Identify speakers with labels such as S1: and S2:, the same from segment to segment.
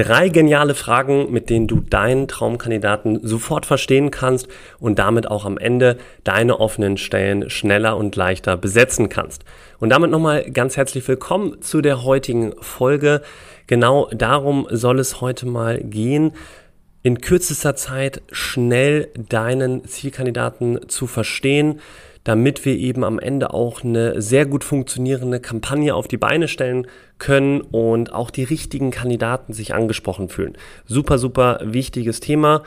S1: Drei geniale Fragen, mit denen du deinen Traumkandidaten sofort verstehen kannst und damit auch am Ende deine offenen Stellen schneller und leichter besetzen kannst. Und damit nochmal ganz herzlich willkommen zu der heutigen Folge. Genau darum soll es heute mal gehen in kürzester Zeit schnell deinen Zielkandidaten zu verstehen, damit wir eben am Ende auch eine sehr gut funktionierende Kampagne auf die Beine stellen können und auch die richtigen Kandidaten sich angesprochen fühlen. Super, super wichtiges Thema.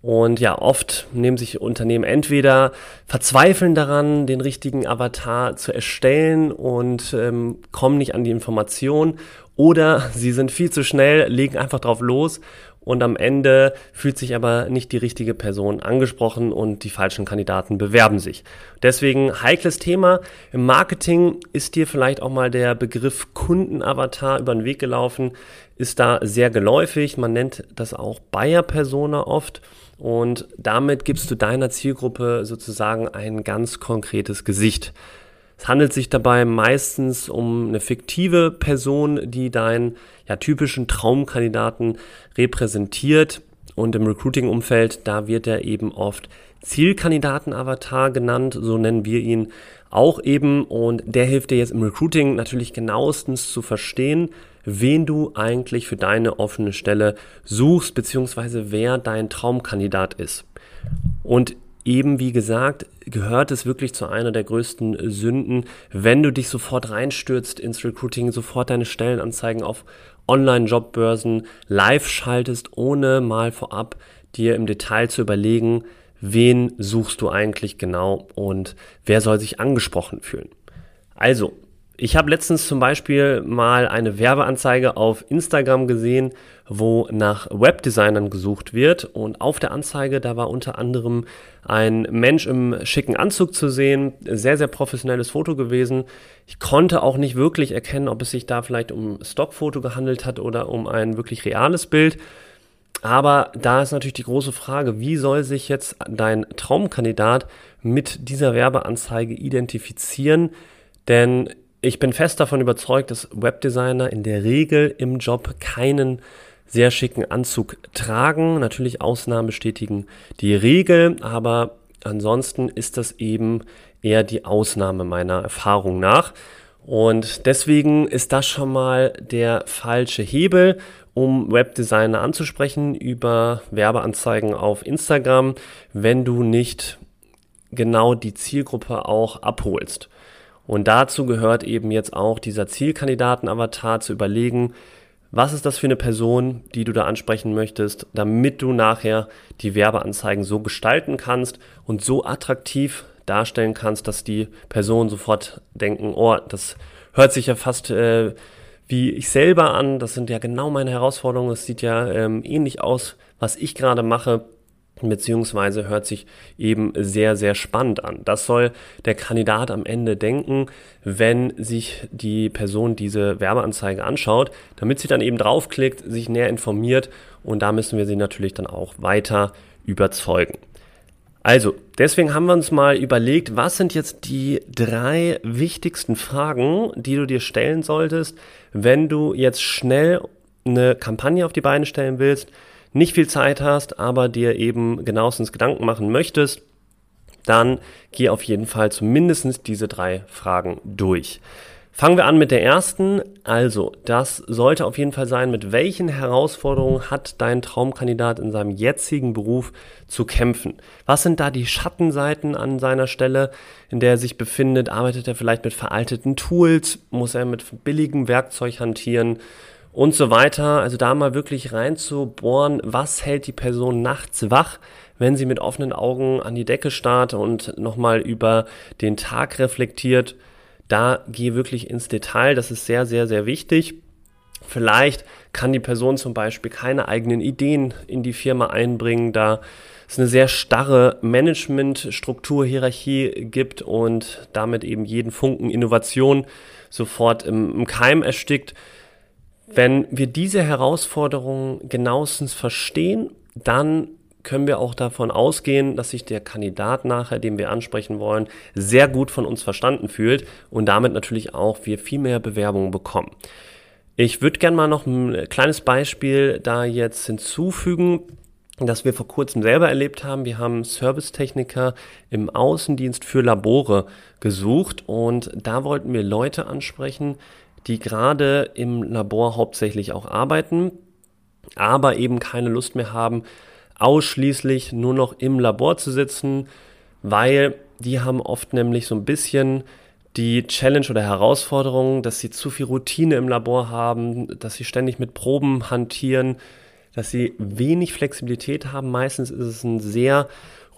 S1: Und ja, oft nehmen sich Unternehmen entweder verzweifeln daran, den richtigen Avatar zu erstellen und ähm, kommen nicht an die Information oder sie sind viel zu schnell, legen einfach drauf los und am Ende fühlt sich aber nicht die richtige Person angesprochen und die falschen Kandidaten bewerben sich. Deswegen heikles Thema. Im Marketing ist dir vielleicht auch mal der Begriff Kundenavatar über den Weg gelaufen, ist da sehr geläufig. Man nennt das auch Buyer Persona oft. Und damit gibst du deiner Zielgruppe sozusagen ein ganz konkretes Gesicht. Es handelt sich dabei meistens um eine fiktive Person, die deinen ja, typischen Traumkandidaten repräsentiert. Und im Recruiting-Umfeld, da wird er eben oft Zielkandidaten-Avatar genannt, so nennen wir ihn auch eben. Und der hilft dir jetzt im Recruiting natürlich genauestens zu verstehen, wen du eigentlich für deine offene Stelle suchst, beziehungsweise wer dein Traumkandidat ist. Und eben wie gesagt, gehört es wirklich zu einer der größten Sünden, wenn du dich sofort reinstürzt ins Recruiting, sofort deine Stellenanzeigen auf Online-Jobbörsen live schaltest, ohne mal vorab dir im Detail zu überlegen, wen suchst du eigentlich genau und wer soll sich angesprochen fühlen. Also, ich habe letztens zum Beispiel mal eine Werbeanzeige auf Instagram gesehen, wo nach Webdesignern gesucht wird. Und auf der Anzeige, da war unter anderem ein Mensch im schicken Anzug zu sehen. Sehr, sehr professionelles Foto gewesen. Ich konnte auch nicht wirklich erkennen, ob es sich da vielleicht um Stockfoto gehandelt hat oder um ein wirklich reales Bild. Aber da ist natürlich die große Frage, wie soll sich jetzt dein Traumkandidat mit dieser Werbeanzeige identifizieren? Denn ich bin fest davon überzeugt, dass Webdesigner in der Regel im Job keinen sehr schicken Anzug tragen. Natürlich Ausnahmen bestätigen die Regel, aber ansonsten ist das eben eher die Ausnahme meiner Erfahrung nach. Und deswegen ist das schon mal der falsche Hebel, um Webdesigner anzusprechen über Werbeanzeigen auf Instagram, wenn du nicht genau die Zielgruppe auch abholst. Und dazu gehört eben jetzt auch dieser Zielkandidaten-Avatar zu überlegen, was ist das für eine Person, die du da ansprechen möchtest, damit du nachher die Werbeanzeigen so gestalten kannst und so attraktiv darstellen kannst, dass die Personen sofort denken, oh, das hört sich ja fast äh, wie ich selber an, das sind ja genau meine Herausforderungen, es sieht ja ähm, ähnlich aus, was ich gerade mache beziehungsweise hört sich eben sehr, sehr spannend an. Das soll der Kandidat am Ende denken, wenn sich die Person diese Werbeanzeige anschaut, damit sie dann eben draufklickt, sich näher informiert und da müssen wir sie natürlich dann auch weiter überzeugen. Also, deswegen haben wir uns mal überlegt, was sind jetzt die drei wichtigsten Fragen, die du dir stellen solltest, wenn du jetzt schnell eine Kampagne auf die Beine stellen willst, nicht viel Zeit hast, aber dir eben genauestens Gedanken machen möchtest, dann geh auf jeden Fall zumindest diese drei Fragen durch. Fangen wir an mit der ersten. Also, das sollte auf jeden Fall sein, mit welchen Herausforderungen hat dein Traumkandidat in seinem jetzigen Beruf zu kämpfen? Was sind da die Schattenseiten an seiner Stelle, in der er sich befindet? Arbeitet er vielleicht mit veralteten Tools? Muss er mit billigem Werkzeug hantieren? Und so weiter. Also da mal wirklich reinzubohren, was hält die Person nachts wach, wenn sie mit offenen Augen an die Decke starrt und nochmal über den Tag reflektiert. Da gehe wirklich ins Detail, das ist sehr, sehr, sehr wichtig. Vielleicht kann die Person zum Beispiel keine eigenen Ideen in die Firma einbringen, da es eine sehr starre Managementstruktur, Hierarchie gibt und damit eben jeden Funken Innovation sofort im, im Keim erstickt. Wenn wir diese Herausforderungen genauestens verstehen, dann können wir auch davon ausgehen, dass sich der Kandidat nachher, den wir ansprechen wollen, sehr gut von uns verstanden fühlt und damit natürlich auch wir viel mehr Bewerbungen bekommen. Ich würde gerne mal noch ein kleines Beispiel da jetzt hinzufügen, das wir vor kurzem selber erlebt haben. Wir haben Servicetechniker im Außendienst für Labore gesucht und da wollten wir Leute ansprechen, die gerade im Labor hauptsächlich auch arbeiten, aber eben keine Lust mehr haben, ausschließlich nur noch im Labor zu sitzen, weil die haben oft nämlich so ein bisschen die Challenge oder Herausforderung, dass sie zu viel Routine im Labor haben, dass sie ständig mit Proben hantieren, dass sie wenig Flexibilität haben. Meistens ist es ein sehr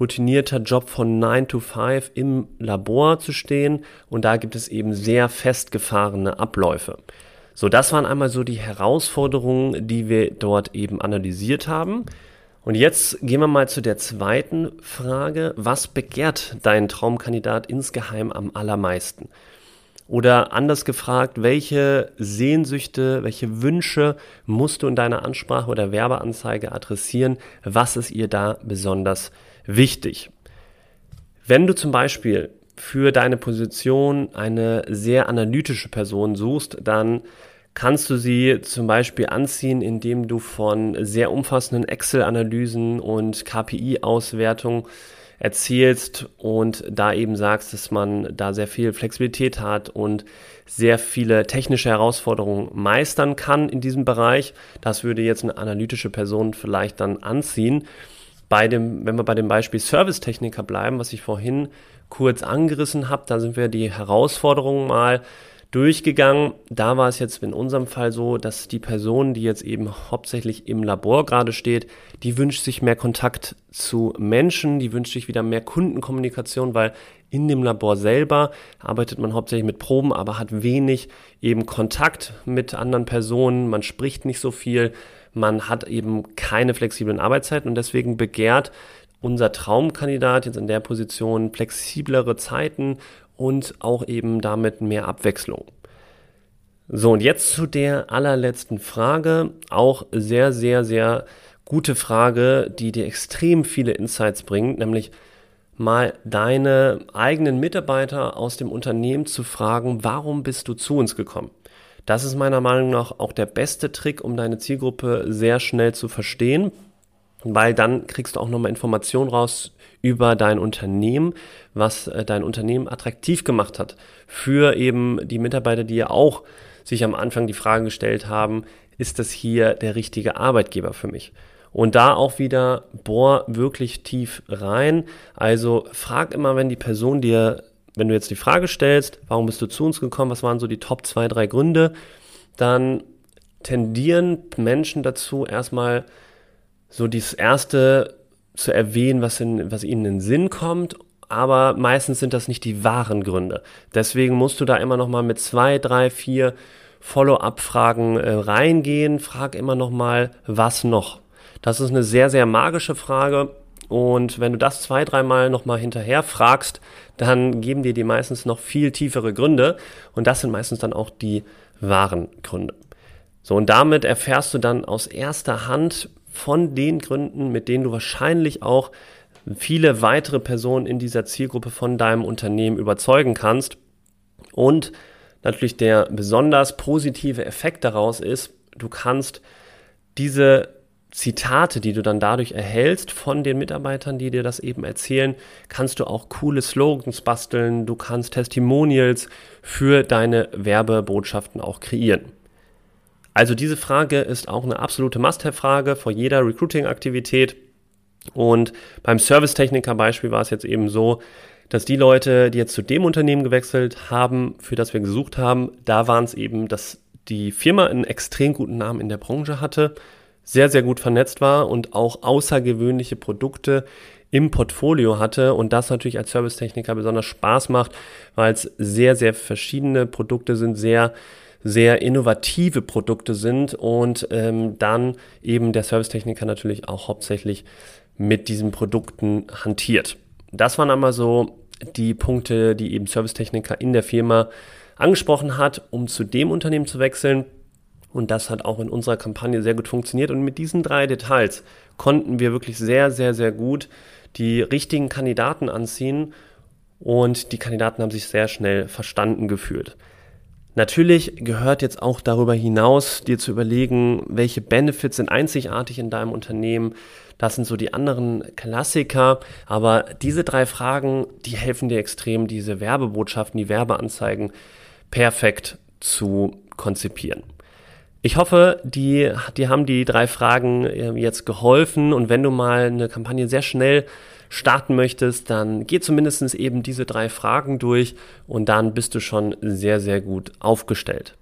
S1: routinierter Job von 9 to 5 im Labor zu stehen und da gibt es eben sehr festgefahrene Abläufe. So, das waren einmal so die Herausforderungen, die wir dort eben analysiert haben. Und jetzt gehen wir mal zu der zweiten Frage. Was begehrt dein Traumkandidat insgeheim am allermeisten? Oder anders gefragt, welche Sehnsüchte, welche Wünsche musst du in deiner Ansprache oder Werbeanzeige adressieren? Was ist ihr da besonders wichtig? Wenn du zum Beispiel für deine Position eine sehr analytische Person suchst, dann kannst du sie zum Beispiel anziehen, indem du von sehr umfassenden Excel-Analysen und KPI-Auswertungen erzählst und da eben sagst, dass man da sehr viel Flexibilität hat und sehr viele technische Herausforderungen meistern kann in diesem Bereich. Das würde jetzt eine analytische Person vielleicht dann anziehen. Bei dem, wenn wir bei dem Beispiel Servicetechniker bleiben, was ich vorhin kurz angerissen habe, da sind wir die Herausforderungen mal durchgegangen. Da war es jetzt in unserem Fall so, dass die Person, die jetzt eben hauptsächlich im Labor gerade steht, die wünscht sich mehr Kontakt zu Menschen, die wünscht sich wieder mehr Kundenkommunikation, weil in dem Labor selber arbeitet man hauptsächlich mit Proben, aber hat wenig eben Kontakt mit anderen Personen, man spricht nicht so viel, man hat eben keine flexiblen Arbeitszeiten und deswegen begehrt unser Traumkandidat jetzt in der Position flexiblere Zeiten und auch eben damit mehr Abwechslung. So, und jetzt zu der allerletzten Frage. Auch sehr, sehr, sehr gute Frage, die dir extrem viele Insights bringt, nämlich mal deine eigenen Mitarbeiter aus dem Unternehmen zu fragen, warum bist du zu uns gekommen? Das ist meiner Meinung nach auch der beste Trick, um deine Zielgruppe sehr schnell zu verstehen, weil dann kriegst du auch nochmal Informationen raus über dein Unternehmen, was äh, dein Unternehmen attraktiv gemacht hat für eben die Mitarbeiter, die ja auch sich am Anfang die Frage gestellt haben, ist das hier der richtige Arbeitgeber für mich? Und da auch wieder bohr wirklich tief rein. Also frag immer, wenn die Person dir, wenn du jetzt die Frage stellst, warum bist du zu uns gekommen, was waren so die Top zwei, drei Gründe, dann tendieren Menschen dazu, erstmal so dieses erste zu erwähnen, was, in, was ihnen in den Sinn kommt, aber meistens sind das nicht die wahren Gründe. Deswegen musst du da immer noch mal mit zwei, drei, vier Follow-up-Fragen äh, reingehen. Frag immer noch mal, was noch? Das ist eine sehr, sehr magische Frage. Und wenn du das zwei, dreimal nochmal hinterher fragst, dann geben dir die meistens noch viel tiefere Gründe. Und das sind meistens dann auch die wahren Gründe. So, und damit erfährst du dann aus erster Hand, von den Gründen, mit denen du wahrscheinlich auch viele weitere Personen in dieser Zielgruppe von deinem Unternehmen überzeugen kannst. Und natürlich der besonders positive Effekt daraus ist, du kannst diese Zitate, die du dann dadurch erhältst von den Mitarbeitern, die dir das eben erzählen, kannst du auch coole Slogans basteln, du kannst Testimonials für deine Werbebotschaften auch kreieren. Also diese Frage ist auch eine absolute Must-Have-Frage vor jeder Recruiting-Aktivität. Und beim Servicetechniker-Beispiel war es jetzt eben so, dass die Leute, die jetzt zu dem Unternehmen gewechselt haben, für das wir gesucht haben, da waren es eben, dass die Firma einen extrem guten Namen in der Branche hatte, sehr, sehr gut vernetzt war und auch außergewöhnliche Produkte im Portfolio hatte und das natürlich als Servicetechniker besonders Spaß macht, weil es sehr, sehr verschiedene Produkte sind, sehr sehr innovative Produkte sind und ähm, dann eben der Servicetechniker natürlich auch hauptsächlich mit diesen Produkten hantiert. Das waren einmal so die Punkte, die eben Servicetechniker in der Firma angesprochen hat, um zu dem Unternehmen zu wechseln. Und das hat auch in unserer Kampagne sehr gut funktioniert. Und mit diesen drei Details konnten wir wirklich sehr, sehr, sehr gut die richtigen Kandidaten anziehen. Und die Kandidaten haben sich sehr schnell verstanden gefühlt. Natürlich gehört jetzt auch darüber hinaus, dir zu überlegen, welche Benefits sind einzigartig in deinem Unternehmen. Das sind so die anderen Klassiker. Aber diese drei Fragen, die helfen dir extrem, diese Werbebotschaften, die Werbeanzeigen perfekt zu konzipieren. Ich hoffe, die, die haben die drei Fragen äh, jetzt geholfen und wenn du mal eine Kampagne sehr schnell starten möchtest, dann geh zumindest eben diese drei Fragen durch und dann bist du schon sehr, sehr gut aufgestellt.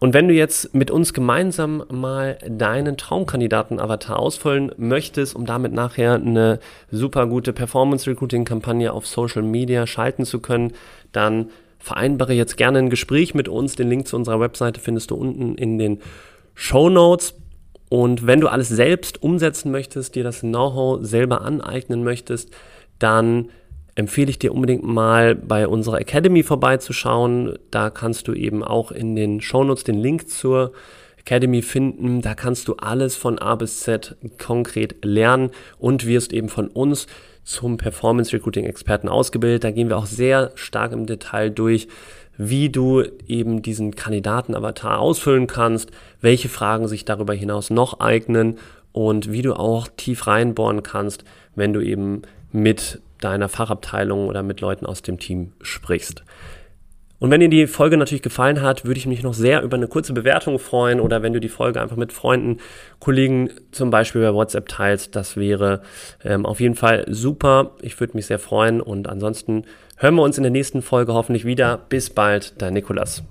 S1: Und wenn du jetzt mit uns gemeinsam mal deinen Traumkandidaten-Avatar ausfüllen möchtest, um damit nachher eine super gute Performance-Recruiting-Kampagne auf Social Media schalten zu können, dann vereinbare jetzt gerne ein Gespräch mit uns. Den Link zu unserer Webseite findest du unten in den Show Notes. Und wenn du alles selbst umsetzen möchtest, dir das Know-how selber aneignen möchtest, dann empfehle ich dir unbedingt mal bei unserer Academy vorbeizuschauen. Da kannst du eben auch in den Shownotes den Link zur Academy finden. Da kannst du alles von A bis Z konkret lernen und wirst eben von uns zum Performance Recruiting Experten ausgebildet. Da gehen wir auch sehr stark im Detail durch, wie du eben diesen Kandidaten-Avatar ausfüllen kannst, welche Fragen sich darüber hinaus noch eignen und wie du auch tief reinbohren kannst, wenn du eben mit deiner Fachabteilung oder mit Leuten aus dem Team sprichst. Und wenn dir die Folge natürlich gefallen hat, würde ich mich noch sehr über eine kurze Bewertung freuen oder wenn du die Folge einfach mit Freunden, Kollegen zum Beispiel bei WhatsApp teilst. Das wäre ähm, auf jeden Fall super. Ich würde mich sehr freuen und ansonsten hören wir uns in der nächsten Folge hoffentlich wieder. Bis bald, dein Nikolas.